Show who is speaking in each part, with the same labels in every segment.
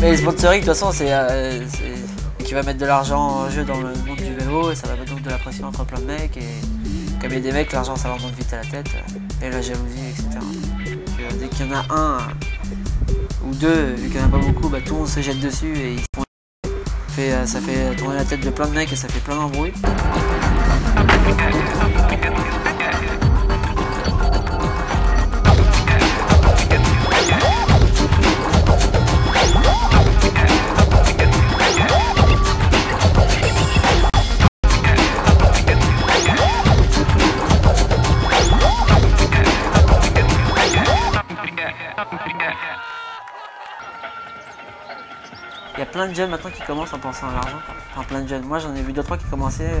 Speaker 1: Mais sponsoring, de toute façon, c'est euh, qui va mettre de l'argent en jeu dans le monde du vélo et ça va mettre donc de la pression entre plein de mecs. Et comme il y a des mecs, l'argent ça leur monte vite à la tête euh, et la jalousie, etc. Dès qu'il y en a un euh, ou deux, vu qu'il n'y en a pas beaucoup, bah, tout le monde se jette dessus et ça fait tourner la tête de plein de mecs et ça fait plein d'embrouilles. Il y a plein de jeunes maintenant qui commencent en pensant à l'argent. Enfin, plein de jeunes. Moi, j'en ai vu deux, trois qui commençaient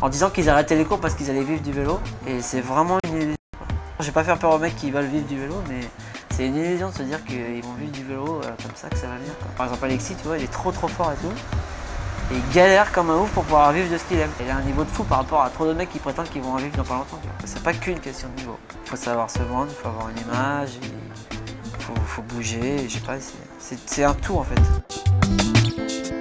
Speaker 1: en, disant qu'ils arrêtaient les cours parce qu'ils allaient vivre du vélo. Et c'est vraiment une illusion. Je vais pas faire peur aux mecs qui veulent vivre du vélo, mais c'est une illusion de se dire qu'ils vont vivre du vélo euh, comme ça, que ça va venir. Par exemple, Alexis, tu vois, il est trop trop fort et tout. Et il galère comme un ouf pour pouvoir vivre de ce qu'il aime. Il a un niveau de fou par rapport à trop de mecs qui prétendent qu'ils vont en vivre dans pas longtemps. C'est pas qu'une question de niveau. Il faut savoir se vendre, il faut avoir une image, il bouger, je sais pas, c'est un tout en fait.